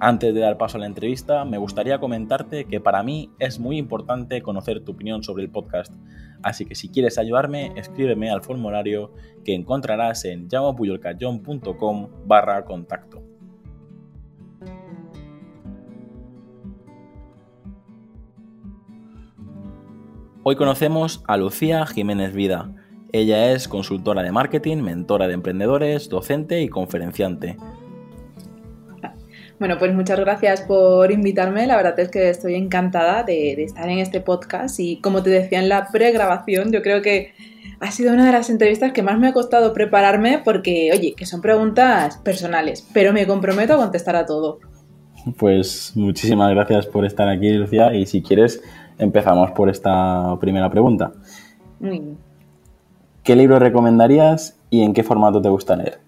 Antes de dar paso a la entrevista, me gustaría comentarte que para mí es muy importante conocer tu opinión sobre el podcast, así que si quieres ayudarme, escríbeme al formulario que encontrarás en llamapuyolcayón.com barra contacto. Hoy conocemos a Lucía Jiménez Vida. Ella es consultora de marketing, mentora de emprendedores, docente y conferenciante. Bueno, pues muchas gracias por invitarme. La verdad es que estoy encantada de, estar en este podcast y como te decía en la pregrabación, yo creo que ha sido una de las entrevistas que más me ha costado prepararme porque, oye, que son preguntas personales, pero me comprometo a contestar a todo. Pues muchísimas gracias por estar aquí, Lucía, y si quieres empezamos por esta primera pregunta. Muy bien. ¿Qué libro recomendarías y en qué formato te gusta leer?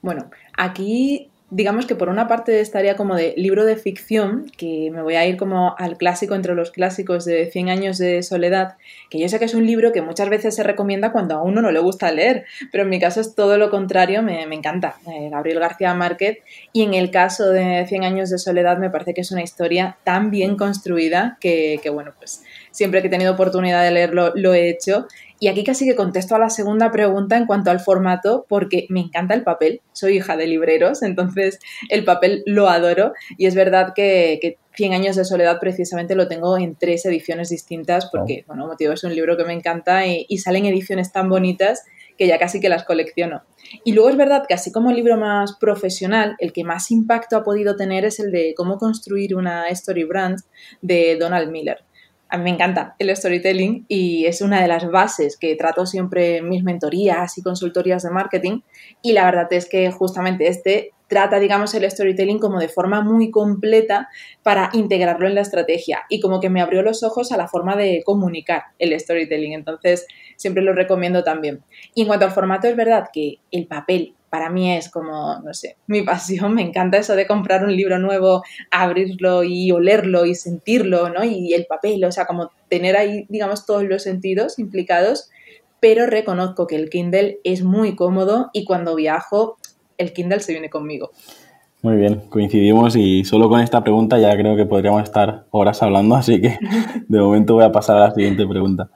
Bueno, aquí digamos que por una parte estaría como de libro de ficción, que me voy a ir como al clásico entre los clásicos de 100 años de soledad, que yo sé que es un libro que muchas veces se recomienda cuando a uno no le gusta leer, pero en mi caso es todo lo contrario, me, encanta, eh, Gabriel García Márquez, y en el caso de 100 años de soledad me parece que es una historia tan bien construida que, que bueno, pues siempre que he tenido oportunidad de leerlo lo he hecho y aquí casi que contesto a la segunda pregunta en cuanto al formato, porque me encanta el papel. Soy hija de libreros, entonces el papel lo adoro. Y es verdad que, que 100 años de soledad precisamente lo tengo en tres ediciones distintas, porque, oh. bueno, motivo es un libro que me encanta y, y salen ediciones tan bonitas que ya casi que las colecciono. Y luego es verdad que así como el libro más profesional, el que más impacto ha podido tener es el de cómo construir una story brand de Donald Miller a mí me encanta el storytelling y es una de las bases que trato siempre en mis mentorías y consultorías de marketing. Y la verdad es que justamente este trata, digamos, el storytelling como de forma muy completa para integrarlo en la estrategia y como que me abrió los ojos a la forma de comunicar el storytelling. Entonces, siempre lo recomiendo también. Y en cuanto al formato, es verdad que el papel para mí es como, no sé, mi pasión, me encanta eso de comprar un libro nuevo, abrirlo y olerlo y sentirlo, ¿no? Y el papel, o sea, como tener ahí, digamos, todos los sentidos implicados, pero reconozco que el Kindle es muy cómodo y cuando viajo, el Kindle se viene conmigo. Muy bien, coincidimos y solo con esta pregunta ya creo que podríamos estar horas hablando, así que de momento voy a pasar a la siguiente pregunta.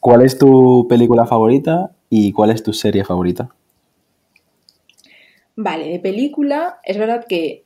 ¿Cuál es tu película favorita y cuál es tu serie favorita? Vale, de película, es verdad que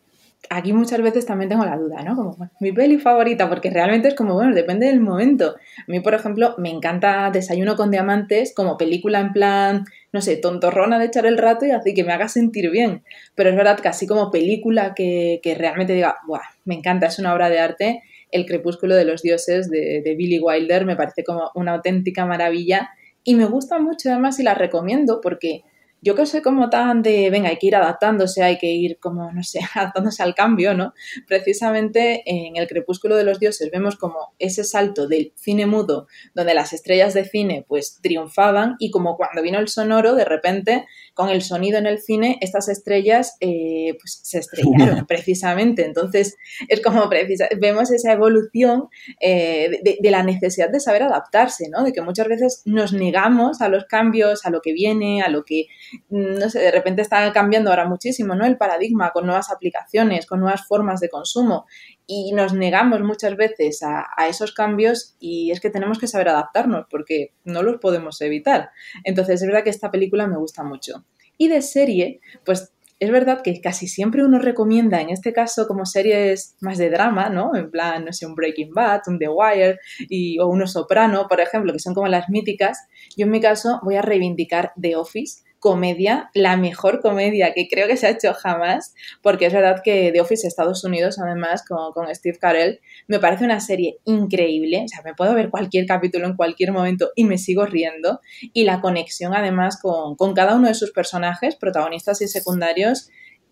aquí muchas veces también tengo la duda, ¿no? Como mi peli favorita, porque realmente es como, bueno, depende del momento. A mí, por ejemplo, me encanta Desayuno con Diamantes como película en plan, no sé, tontorrona de echar el rato y así que me haga sentir bien. Pero es verdad que así como película que, realmente diga, ¡buah! Me encanta, es una obra de arte. El crepúsculo de los dioses de, de Billy Wilder me parece como una auténtica maravilla y me gusta mucho además y la recomiendo porque yo que soy como tan de, venga, hay que ir adaptándose, hay que ir como, no sé, adaptándose al cambio, ¿no? Precisamente en el crepúsculo de los dioses vemos como ese salto del cine mudo, donde las estrellas de cine pues triunfaban y como cuando vino el sonoro, de repente, con el sonido en el cine, estas estrellas eh, pues se estrellaron precisamente. Entonces, es como precisa, vemos esa evolución eh, de, de la necesidad de saber adaptarse, ¿no? De que muchas veces nos negamos a los cambios, a lo que viene, a lo que no sé, de repente está cambiando ahora muchísimo, ¿no? El paradigma con nuevas aplicaciones, con nuevas formas de consumo y nos negamos muchas veces a, esos cambios y es que tenemos que saber adaptarnos porque no los podemos evitar. Entonces es verdad que esta película me gusta mucho. Y de serie, pues es verdad que casi siempre uno recomienda, en este caso, como series más de drama, ¿no? En plan, no sé, un Breaking Bad, un The Wire y, o uno Soprano, por ejemplo, que son como las míticas. Yo en mi caso voy a reivindicar The Office comedia, la mejor comedia que creo que se ha hecho jamás, porque es verdad que The Office Estados Unidos, además, con, con, Steve Carell, me parece una serie increíble, o sea, me puedo ver cualquier capítulo en cualquier momento y me sigo riendo, y la conexión además con, con cada uno de sus personajes, protagonistas y secundarios,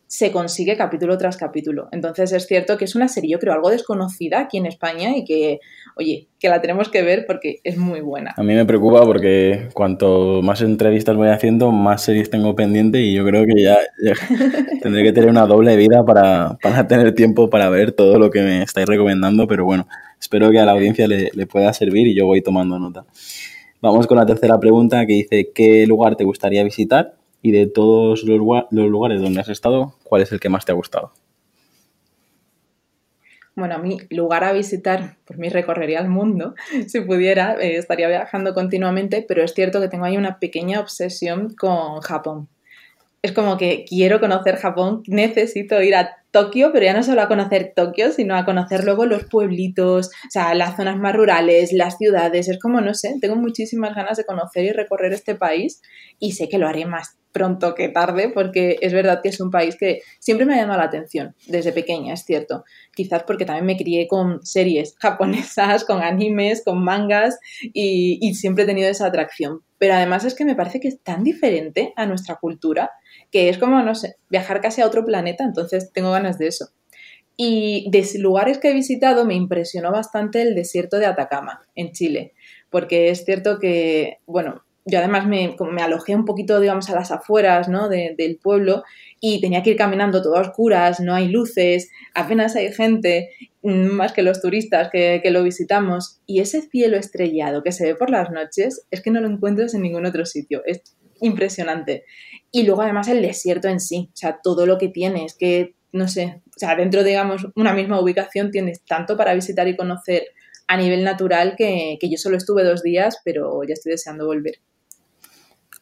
se consigue capítulo tras capítulo. Entonces es cierto que es una serie, yo creo, algo desconocida aquí en España y que, oye, que la tenemos que ver porque es muy buena. A mí me preocupa porque cuanto más entrevistas voy haciendo, más series tengo pendiente y yo creo que ya, tendré que tener una doble vida para, tener tiempo para ver todo lo que me estáis recomendando, pero bueno, espero que a la audiencia le, le pueda servir y yo voy tomando nota. Vamos con la tercera pregunta que dice, ¿qué lugar te gustaría visitar? Y de todos los, lugares donde has estado, ¿cuál es el que más te ha gustado? Bueno, a mí, lugar a visitar, por mí recorrería el mundo, si pudiera, eh, estaría viajando continuamente, pero es cierto que tengo ahí una pequeña obsesión con Japón. Es como que quiero conocer Japón, necesito ir a Tokio, pero ya no solo a conocer Tokio, sino a conocer luego los pueblitos, o sea, las zonas más rurales, las ciudades. Es como, no sé, tengo muchísimas ganas de conocer y recorrer este país y sé que lo haré más pronto que tarde, porque es verdad que es un país que siempre me ha llamado la atención, desde pequeña, es cierto. Quizás porque también me crié con series japonesas, con animes, con mangas y, siempre he tenido esa atracción. Pero además es que me parece que es tan diferente a nuestra cultura que es como, no sé, viajar casi a otro planeta, entonces tengo ganas de eso. Y de lugares que he visitado me impresionó bastante el desierto de Atacama, en Chile, porque es cierto que, bueno, yo además me, me alojé un poquito, digamos, a las afueras ¿no? del pueblo y tenía que ir caminando todo a oscuras, no hay luces, apenas hay gente, mm, más que los turistas que, que, lo visitamos. Y ese cielo estrellado que se ve por las noches es que no lo encuentras en ningún otro sitio. Es impresionante. Y luego además el desierto en sí, o sea, todo lo que tienes, que, no sé, o sea, dentro, digamos, una misma ubicación tienes tanto para visitar y conocer a nivel natural que, que yo solo estuve dos días, pero ya estoy deseando volver.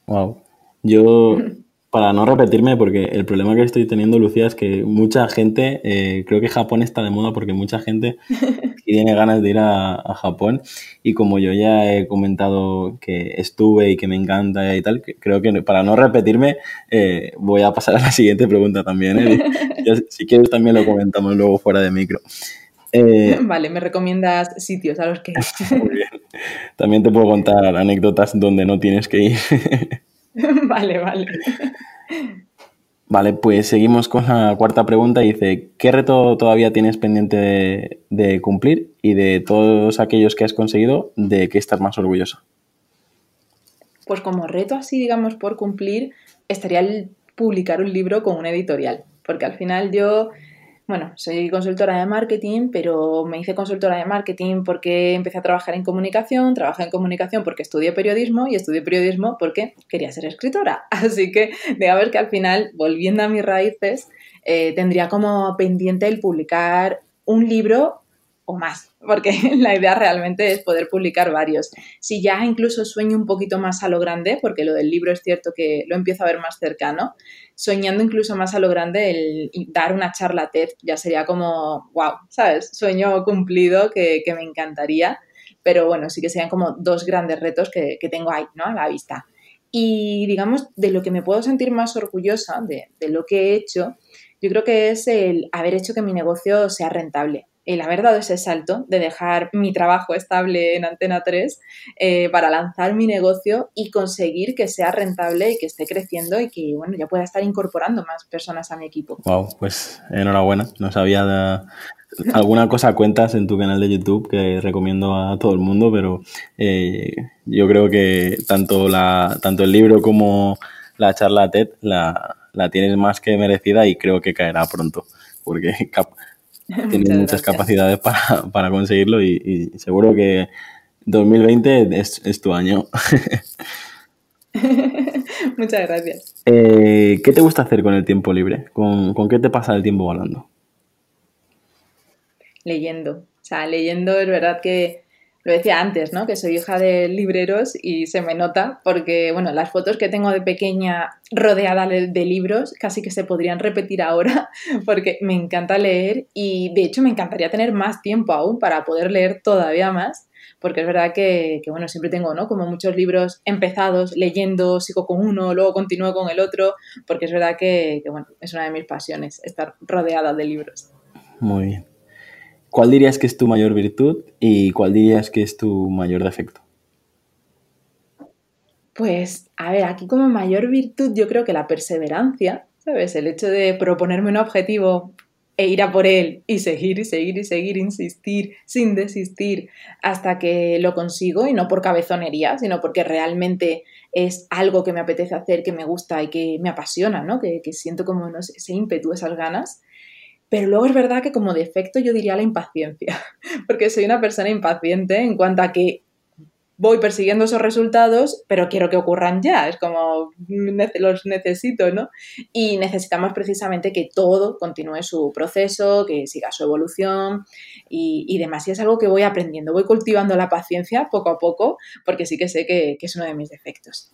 Wow. Yo para no repetirme, porque el problema que estoy teniendo, Lucía, es que mucha gente, eh, creo que Japón está de moda porque mucha gente tiene ganas de ir a, Japón y como yo ya he comentado que estuve y que me encanta y tal, creo que para no repetirme eh, voy a pasar a la siguiente pregunta también. ¿eh? si quieres también lo comentamos luego fuera de micro. vale, me recomiendas sitios a los que Muy bien. También te puedo contar anécdotas donde no tienes que ir. vale, vale. Vale, pues seguimos con la cuarta pregunta. Dice, ¿qué reto todavía tienes pendiente de, cumplir y de todos aquellos que has conseguido, de qué estás más orgulloso? Pues como reto así, digamos, por cumplir, estaría el publicar un libro con una editorial, porque al final yo bueno, soy consultora de marketing, pero me hice consultora de marketing porque empecé a trabajar en comunicación, trabajé en comunicación porque estudié periodismo y estudié periodismo porque quería ser escritora. Así que, ver que al final, volviendo a mis raíces, eh, tendría como pendiente el publicar un libro o más, porque la idea realmente es poder publicar varios. Si ya incluso sueño un poquito más a lo grande, porque lo del libro es cierto que lo empiezo a ver más cercano, soñando incluso más a lo grande el dar una charla TED ya sería como, wow, ¿sabes? Sueño cumplido que, me encantaría, pero bueno, sí que serían como dos grandes retos que, tengo ahí, ¿no? A la vista. Y digamos, de lo que me puedo sentir más orgullosa de, de lo que he hecho, yo creo que es el haber hecho que mi negocio sea rentable el haber dado ese salto de dejar mi trabajo estable en Antena 3 eh, para lanzar mi negocio y conseguir que sea rentable y que esté creciendo y que bueno ya pueda estar incorporando más personas a mi equipo. Wow, pues enhorabuena. No sabía alguna cosa cuentas en tu canal de YouTube que recomiendo a todo el mundo, pero eh, yo creo que tanto la tanto el libro como la charla TED la, la tienes más que merecida y creo que caerá pronto porque Tienes muchas, capacidades para, conseguirlo y, seguro que 2020 es, tu año. Muchas gracias. Eh, ¿Qué te gusta hacer con el tiempo libre? ¿Con, ¿Con, qué te pasa el tiempo volando? Leyendo. O sea, leyendo es verdad que lo decía antes, ¿no? Que soy hija de libreros y se me nota porque, bueno, las fotos que tengo de pequeña rodeada de, libros casi que se podrían repetir ahora porque me encanta leer y de hecho me encantaría tener más tiempo aún para poder leer todavía más porque es verdad que, bueno, siempre tengo, ¿no? Como muchos libros empezados, leyendo, sigo con uno, luego continúo con el otro, porque es verdad que, que bueno, es una de mis pasiones, estar rodeada de libros. Muy bien. ¿Cuál dirías que es tu mayor virtud y cuál dirías que es tu mayor defecto? Pues, a ver, aquí como mayor virtud yo creo que la perseverancia, ¿sabes? El hecho de proponerme un objetivo e ir a por él y seguir y seguir y seguir, insistir sin desistir hasta que lo consigo y no por cabezonería, sino porque realmente es algo que me apetece hacer, que me gusta y que me apasiona, ¿no? Que, siento como no sé, ese ímpetu, esas ganas. Pero luego es verdad que como defecto yo diría la impaciencia, porque soy una persona impaciente en cuanto a que voy persiguiendo esos resultados, pero quiero que ocurran ya, es como los necesito, ¿no? Y necesitamos precisamente que todo continúe su proceso, que siga su evolución y, demás. Y es algo que voy aprendiendo, voy cultivando la paciencia poco a poco, porque sí que sé que, que es uno de mis defectos.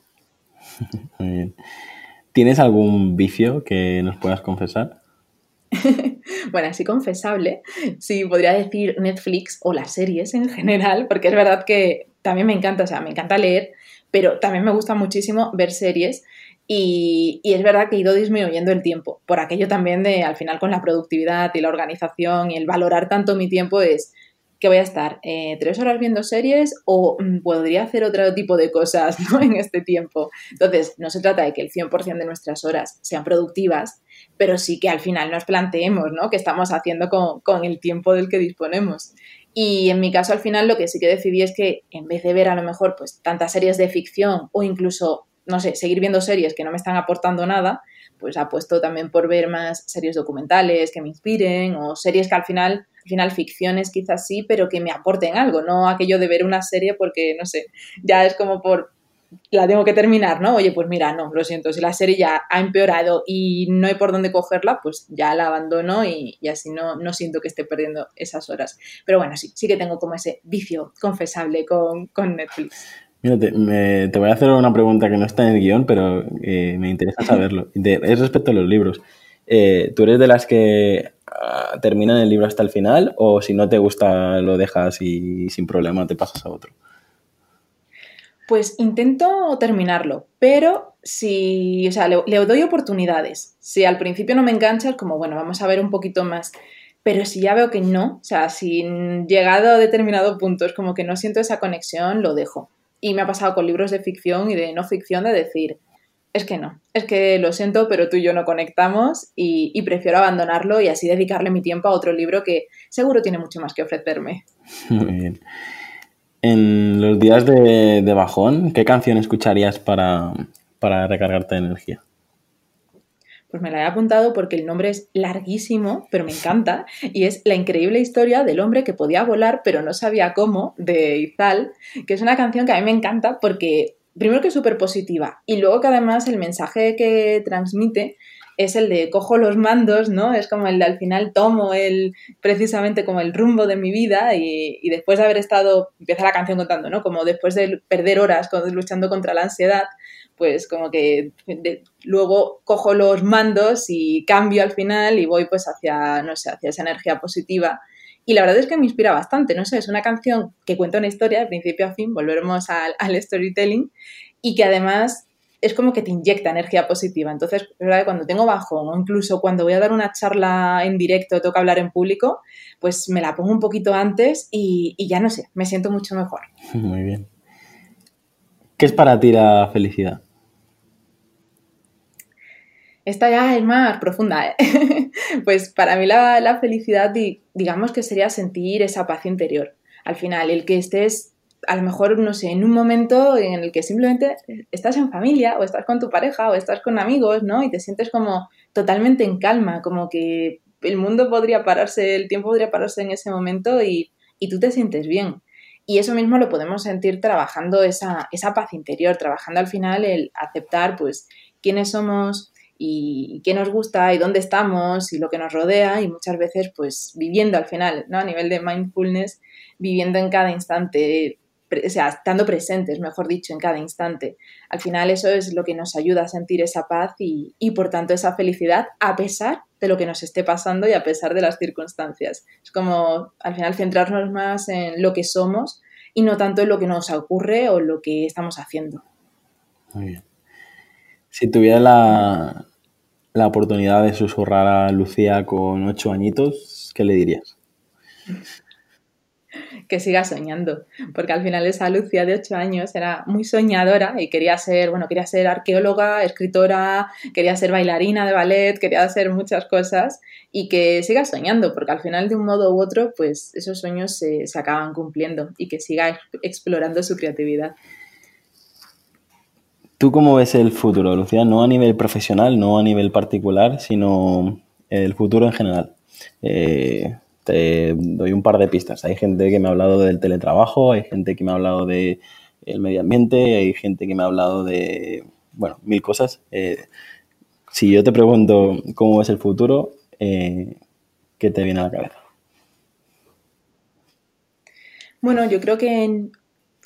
Muy bien. ¿Tienes algún vicio que nos puedas confesar? bueno, así confesable, sí, podría decir Netflix o las series en general, porque es verdad que también me encanta, o sea, me encanta leer, pero también me gusta muchísimo ver series y, es verdad que he ido disminuyendo el tiempo, por aquello también de al final con la productividad y la organización y el valorar tanto mi tiempo es que voy a estar eh, tres horas viendo series o mm, podría hacer otro tipo de cosas en este tiempo. Entonces, no se trata de que el 100% de nuestras horas sean productivas, pero sí que al final nos planteemos ¿no? qué estamos haciendo con, con el tiempo del que disponemos. Y en mi caso, al final, lo que sí que decidí es que en vez de ver a lo mejor pues tantas series de ficción o incluso, no sé, seguir viendo series que no me están aportando nada, pues apuesto también por ver más series documentales que me inspiren o series que al final, al final ficciones quizás sí, pero que me aporten algo, no aquello de ver una serie porque, no sé, ya es como por la tengo que terminar, ¿no? Oye, pues mira, no, lo siento, si la serie ya ha empeorado y no hay por dónde cogerla, pues ya la abandono y, así no, no siento que esté perdiendo esas horas. Pero bueno, sí, sí que tengo como ese vicio confesable con, Netflix. Mira, te, voy a hacer una pregunta que no está en el guion, pero eh, me interesa saberlo. es respecto a los libros. Eh, ¿Tú eres de las que ah, terminan el libro hasta el final o si no te gusta lo dejas y sin problema te pasas a otro? Pues intento terminarlo, pero si, o sea, le, doy oportunidades. Si al principio no me engancha, es como, bueno, vamos a ver un poquito más. Pero si ya veo que no, o sea, si llegado a determinado punto como que no siento esa conexión, lo dejo. Y me ha pasado con libros de ficción y de no ficción de decir, es que no, es que lo siento, pero tú y yo no conectamos y, y prefiero abandonarlo y así dedicarle mi tiempo a otro libro que seguro tiene mucho más que ofrecerme. Muy bien. En los días de, bajón, ¿qué canción escucharías para, recargarte de energía? Pues me la he apuntado porque el nombre es larguísimo, pero me encanta, y es La increíble historia del hombre que podía volar pero no sabía cómo, de Izal, que es una canción que a mí me encanta porque primero que es súper positiva y luego que además el mensaje que transmite es el de cojo los mandos, ¿no? Es como el de al final tomo el, precisamente como el rumbo de mi vida y, después de haber estado, empieza la canción contando, ¿no? Como después de perder horas luchando contra la ansiedad, pues como que luego cojo los mandos y cambio al final y voy pues hacia, no sé, hacia esa energía positiva. Y la verdad es que me inspira bastante, no sé, es una canción que cuenta una historia de principio a fin, volveremos al, al storytelling, y que además es como que te inyecta energía positiva. Entonces, es verdad que cuando tengo bajón o incluso cuando voy a dar una charla en directo, que hablar en público, pues me la pongo un poquito antes y, ya no sé, me siento mucho mejor. Muy bien. ¿Qué es para ti la felicidad? Esta ya es más profunda, ¿eh? pues para mí la, la felicidad, digamos que sería sentir esa paz interior. Al final, el que estés a lo mejor, no sé, en un momento en el que simplemente estás en familia o estás con tu pareja o estás con amigos, ¿no? Y te sientes como totalmente en calma, como que el mundo podría pararse, el tiempo podría pararse en ese momento y, tú te sientes bien. Y eso mismo lo podemos sentir trabajando esa, esa paz interior, trabajando al final el aceptar, pues, quiénes somos y qué nos gusta y dónde estamos y lo que nos rodea y muchas veces, pues, viviendo al final, ¿no? A nivel de mindfulness, viviendo en cada instante, o sea, estando presentes, mejor dicho, en cada instante. Al final eso es lo que nos ayuda a sentir esa paz y, por tanto esa felicidad a pesar de lo que nos esté pasando y a pesar de las circunstancias. Es como al final centrarnos más en lo que somos y no tanto en lo que nos ocurre o lo que estamos haciendo. Muy bien. Si tuviera la, la oportunidad de susurrar a Lucía con ocho añitos, ¿qué le dirías? Que siga soñando, porque al final esa Lucia de 8 años era muy soñadora y quería ser, bueno, quería ser arqueóloga, escritora, quería ser bailarina de ballet, quería hacer muchas cosas y que siga soñando, porque al final de un modo u otro, pues esos sueños se, acaban cumpliendo y que siga explorando su creatividad. ¿Tú cómo ves el futuro, Lucía? No a nivel profesional, no a nivel particular, sino el futuro en general. Eh, te doy un par de pistas. Hay gente que me ha hablado del teletrabajo, hay gente que me ha hablado del medio ambiente, hay gente que me ha hablado de, bueno, mil cosas. Eh, si yo te pregunto cómo ves el futuro, eh, ¿qué te viene a la cabeza? Bueno, yo creo que en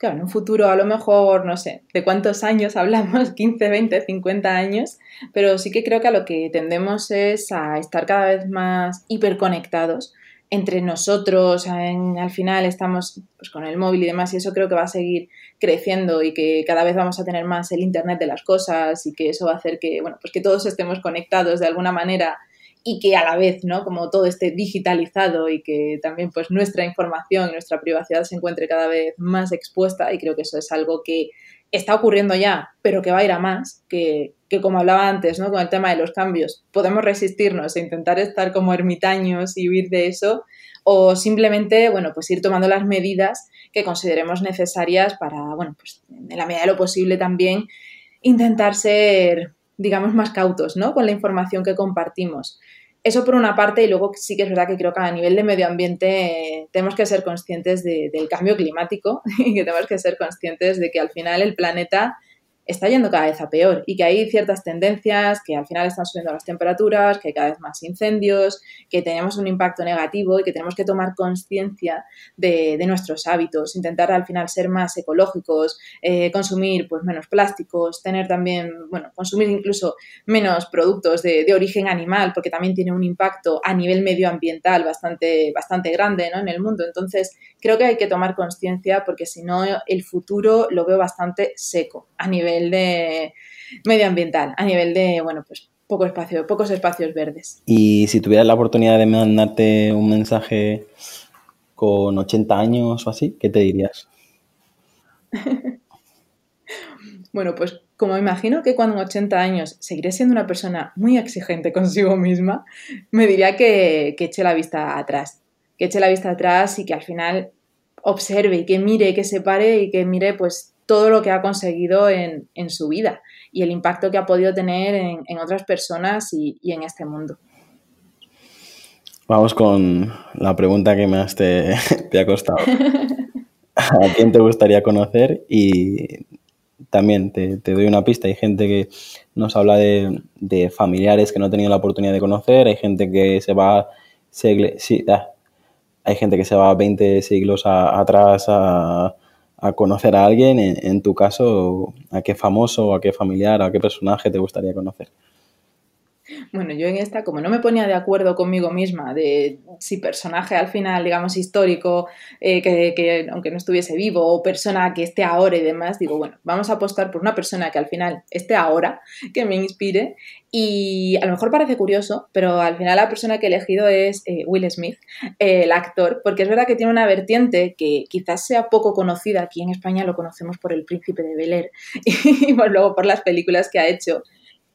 en un futuro a lo mejor, no sé, de cuántos años hablamos, 15, 20, 50 años, pero sí que creo que a lo que tendemos es a estar cada vez más hiperconectados entre nosotros, al final estamos pues, con el móvil y demás, y eso creo que va a seguir creciendo y que cada vez vamos a tener más el Internet de las cosas y que eso va a hacer que, bueno, pues que todos estemos conectados de alguna manera y que a la vez, ¿no? Como todo esté digitalizado y que también pues nuestra información y nuestra privacidad se encuentre cada vez más expuesta y creo que eso es algo que está ocurriendo ya, pero que va a ir a más, que, que como hablaba antes, ¿no? Con el tema de los cambios, podemos resistirnos e intentar estar como ermitaños y huir de eso o simplemente, bueno, pues ir tomando las medidas que consideremos necesarias para, bueno, pues en la medida de lo posible también intentar ser digamos, más cautos, ¿no? Con la información que compartimos. Eso por una parte, y luego sí que es verdad que creo que a nivel de medio ambiente eh, tenemos que ser conscientes del cambio climático y que tenemos que ser conscientes de que al final el planeta está yendo cada vez a peor y que hay ciertas tendencias que al final están subiendo las temperaturas, que hay cada vez más incendios, que tenemos un impacto negativo y que tenemos que tomar conciencia de, nuestros hábitos, intentar al final ser más ecológicos, eh, consumir pues menos plásticos, tener también, bueno, consumir incluso menos productos de, de, origen animal porque también tiene un impacto a nivel medioambiental bastante, bastante grande ¿no? en el mundo. Entonces creo que hay que tomar conciencia porque si no el futuro lo veo bastante seco a nivel de medioambiental, a nivel de, bueno, pues poco espacio, pocos espacios verdes. Y si tuvieras la oportunidad de mandarte un mensaje con 80 años o así, ¿qué te dirías? bueno, pues como imagino que cuando en 80 años seguiré siendo una persona muy exigente consigo misma, me diría que, que eche la vista atrás, que eche la vista atrás y que al final observe y que mire, que se pare y que mire pues todo lo que ha conseguido en, su vida y el impacto que ha podido tener en, otras personas y, en este mundo. Vamos con la pregunta que más te, ha costado. ¿A quién te gustaría conocer? Y también te, doy una pista. Hay gente que nos habla de, familiares que no ha tenido la oportunidad de conocer. Hay gente que se va... sí, ah, hay gente que se va 20 siglos atrás a, a conocer a alguien, en, tu caso, a qué famoso, a qué familiar, a qué personaje te gustaría conocer. Bueno, yo en esta, como no me ponía de acuerdo conmigo misma de si personaje al final, digamos, histórico, eh, que, aunque no estuviese vivo, o persona que esté ahora y demás, digo, bueno, vamos a apostar por una persona que al final esté ahora, que me inspire. Y a lo mejor parece curioso, pero al final la persona que he elegido es eh, Will Smith, eh, el actor, porque es verdad que tiene una vertiente que quizás sea poco conocida. Aquí en España lo conocemos por El Príncipe de Bel Air y luego por las películas que ha hecho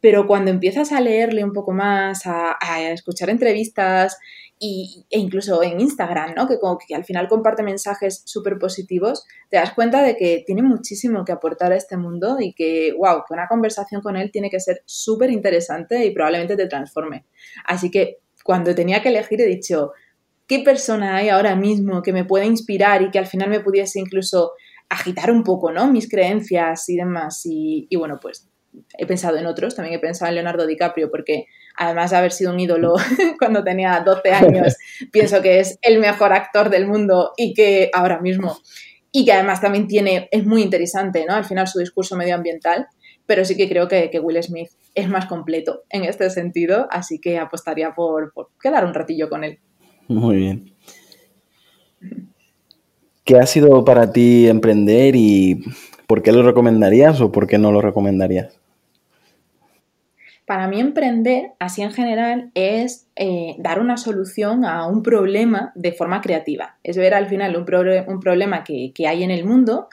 pero cuando empiezas a leerle un poco más, a, escuchar entrevistas y, e incluso en Instagram, ¿no? que, como que al final comparte mensajes súper positivos, te das cuenta de que tiene muchísimo que aportar a este mundo y que, wow, que una conversación con él tiene que ser súper interesante y probablemente te transforme. Así que cuando tenía que elegir he dicho, ¿qué persona hay ahora mismo que me pueda inspirar y que al final me pudiese incluso agitar un poco, ¿no? Mis creencias y demás. y bueno, pues he pensado en otros, también he pensado en Leonardo DiCaprio, porque además de haber sido un ídolo cuando tenía 12 años, pienso que es el mejor actor del mundo y que ahora mismo, y que además también tiene, es muy interesante, ¿no? Al final su discurso medioambiental, pero sí que creo que, Will Smith es más completo en este sentido, así que apostaría por, por quedar un ratillo con él. Muy bien. ¿Qué ha sido para ti emprender y por qué lo recomendarías o por qué no lo recomendarías? Para mí emprender, así en general, es eh, dar una solución a un problema de forma creativa. Es ver al final un, problema que, que, hay en el mundo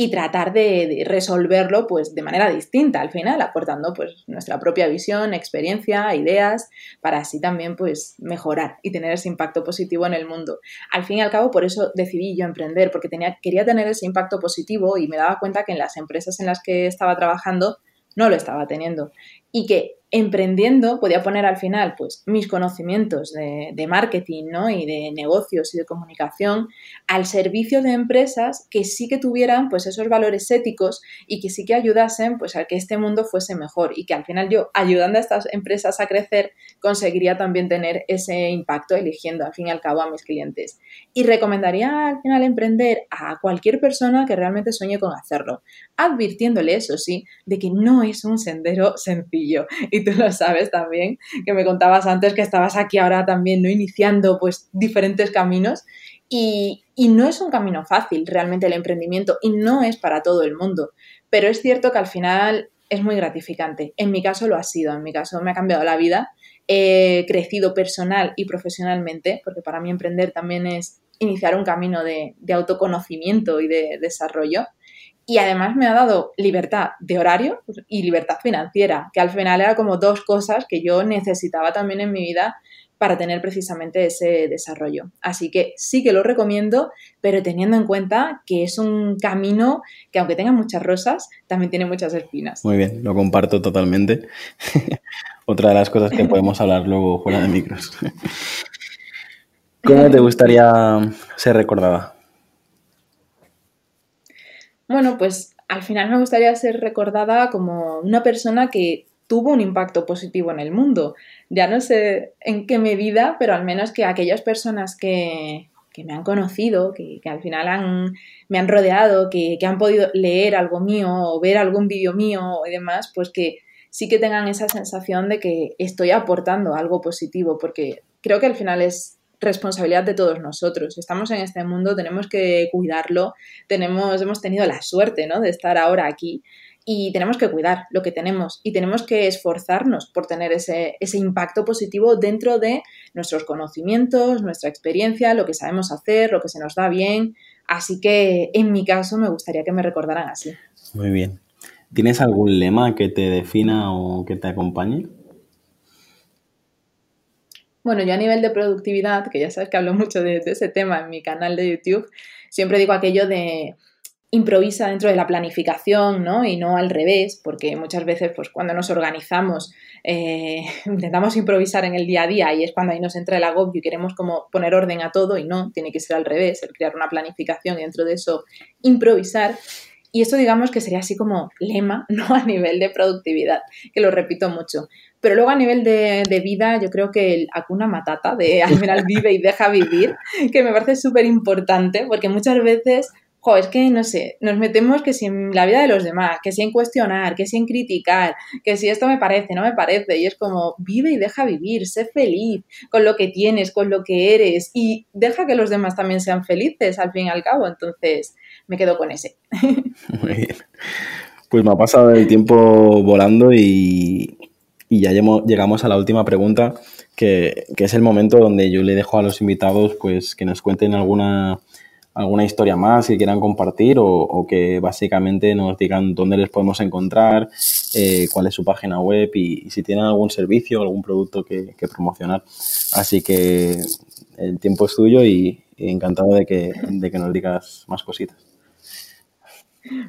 y tratar de, resolverlo pues de manera distinta al final, aportando pues nuestra propia visión, experiencia, ideas, para así también pues mejorar y tener ese impacto positivo en el mundo. Al fin y al cabo, por eso decidí yo emprender, porque tenía, quería tener ese impacto positivo y me daba cuenta que en las empresas en las que estaba trabajando no lo estaba teniendo y que emprendiendo podía poner al final pues mis conocimientos de, marketing ¿no? y de negocios y de comunicación al servicio de empresas que sí que tuvieran pues esos valores éticos y que sí que ayudasen pues a que este mundo fuese mejor y que al final yo ayudando a estas empresas a crecer conseguiría también tener ese impacto eligiendo al fin y al cabo a mis clientes y recomendaría al final emprender a cualquier persona que realmente sueñe con hacerlo advirtiéndole eso sí de que no es un sendero sencillo. Y tú lo sabes también, que me contabas antes que estabas aquí ahora también, ¿no? Iniciando pues diferentes caminos. Y, y no es un camino fácil realmente el emprendimiento y no es para todo el mundo, pero es cierto que al final es muy gratificante. En mi caso lo ha sido, en mi caso me ha cambiado la vida, he crecido personal y profesionalmente, porque para mí emprender también es iniciar un camino de, de autoconocimiento y de desarrollo y además me ha dado libertad de horario y libertad financiera, que al final era como dos cosas que yo necesitaba también en mi vida para tener precisamente ese desarrollo. Así que sí que lo recomiendo, pero teniendo en cuenta que es un camino que aunque tenga muchas rosas, también tiene muchas espinas. Muy bien, lo comparto totalmente. Otra de las cosas que podemos hablar luego fuera de micros. ¿Cómo te gustaría ser recordada? Bueno, pues al final me gustaría ser recordada como una persona que tuvo un impacto positivo en el mundo. Ya no sé en qué medida, pero al menos que aquellas personas que, me han conocido, que, al final me han rodeado, que, que, han podido leer algo mío o ver algún vídeo mío y demás, pues que sí que tengan esa sensación de que estoy aportando algo positivo, porque creo que al final es responsabilidad de todos nosotros. Estamos en este mundo, tenemos que cuidarlo, tenemos, hemos tenido la suerte ¿no? de estar ahora aquí y tenemos que cuidar lo que tenemos y tenemos que esforzarnos por tener ese, ese impacto positivo dentro de nuestros conocimientos, nuestra experiencia, lo que sabemos hacer, lo que se nos da bien. Así que en mi caso me gustaría que me recordaran así. Muy bien. ¿Tienes algún lema que te defina o que te acompañe? Bueno, yo a nivel de productividad, que ya sabes que hablo mucho de, ese tema en mi canal de YouTube, siempre digo aquello de improvisa dentro de la planificación, ¿no? Y no al revés, porque muchas veces, pues cuando nos organizamos, eh, intentamos improvisar en el día a día y es cuando ahí nos entra el agobio y queremos como poner orden a todo y no, tiene que ser al revés, el crear una planificación y dentro de eso improvisar. Y esto digamos que sería así como lema, ¿no? A nivel de productividad, que lo repito mucho. Pero luego a nivel de, vida, yo creo que el Akuna Matata de al final vive y deja vivir, que me parece súper importante, porque muchas veces, jo, es que no sé, nos metemos que si la vida de los demás, que si cuestionar, que si criticar, que si esto me parece, no me parece, y es como vive y deja vivir, sé feliz con lo que tienes, con lo que eres, y deja que los demás también sean felices al fin y al cabo. Entonces, me quedo con ese. Muy bien. Pues me ha pasado el tiempo volando y, y ya llegamos a la última pregunta, que, es el momento donde yo le dejo a los invitados pues que nos cuenten alguna, alguna historia más que quieran compartir o, que básicamente nos digan dónde les podemos encontrar, eh, cuál es su página web y, si tienen algún servicio algún producto que, promocionar. Así que el tiempo es tuyo y, y encantado de que, de que nos digas más cositas.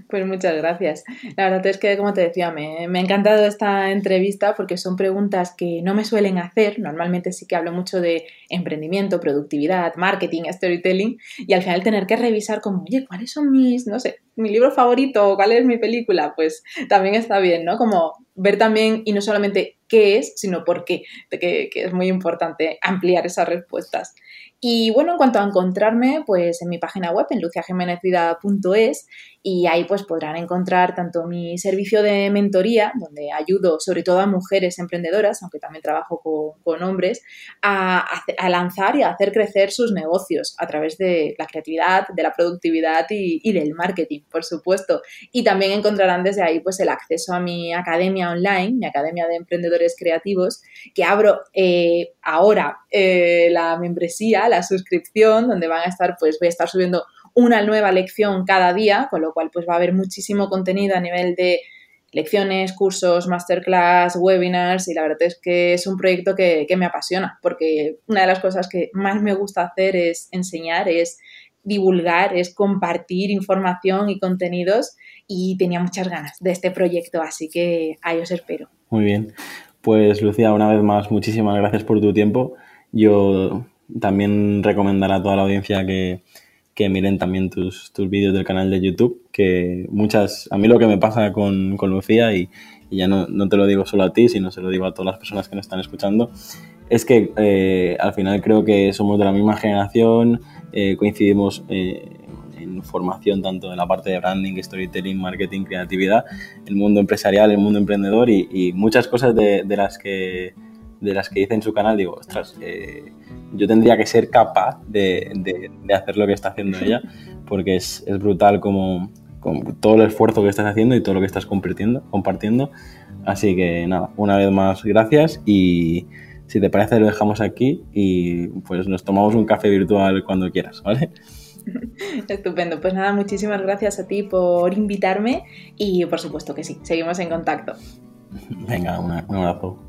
Pues muchas gracias. La verdad es que, como te decía, me, me, ha encantado esta entrevista porque son preguntas que no me suelen hacer. Normalmente sí que hablo mucho de emprendimiento, productividad, marketing, storytelling y al final tener que revisar como, oye, ¿cuáles son mis, no sé, mi libro favorito o cuál es mi película? Pues también está bien, ¿no? Como ver también y no solamente qué es, sino por qué, que, que es muy importante ampliar esas respuestas. Y bueno, en cuanto a encontrarme, pues en mi página web, en luciajimenezvida.es y ahí pues podrán encontrar tanto mi servicio de mentoría, donde ayudo sobre todo a mujeres emprendedoras, aunque también trabajo con, hombres, a, lanzar y a hacer crecer sus negocios a través de la creatividad, de la productividad y, del marketing, por supuesto. Y también encontrarán desde ahí pues el acceso a mi academia online, mi academia de emprendedores creativos, que abro eh, ahora eh, la membresía, la suscripción, donde van a estar, pues voy a estar subiendo una nueva lección cada día, con lo cual pues va a haber muchísimo contenido a nivel de lecciones, cursos, masterclass, webinars y la verdad es que es un proyecto que, me apasiona porque una de las cosas que más me gusta hacer es enseñar, es divulgar, es compartir información y contenidos y tenía muchas ganas de este proyecto, así que ahí os espero. Muy bien, pues Lucía, una vez más, muchísimas gracias por tu tiempo. Yo también recomendaré a toda la audiencia que, que miren también tus, tus vídeos del canal de YouTube, que muchas, a mí lo que me pasa con, con Lucía, y, ya no, no, te lo digo solo a ti, sino se lo digo a todas las personas que nos están escuchando, es que eh, al final creo que somos de la misma generación, eh, coincidimos eh, en formación tanto de la parte de branding, storytelling, marketing, creatividad, el mundo empresarial, el mundo emprendedor y, y muchas cosas de las que de las que dice en su canal, digo, ostras, eh, yo tendría que ser capaz de, de, hacer lo que está haciendo ella, porque es, es brutal como, todo el esfuerzo que estás haciendo y todo lo que estás compartiendo, compartiendo. Así que nada, una vez más, gracias y si te parece lo dejamos aquí y pues nos tomamos un café virtual cuando quieras, ¿vale? Estupendo, pues nada, muchísimas gracias a ti por invitarme y por supuesto que sí, seguimos en contacto. Venga, un abrazo.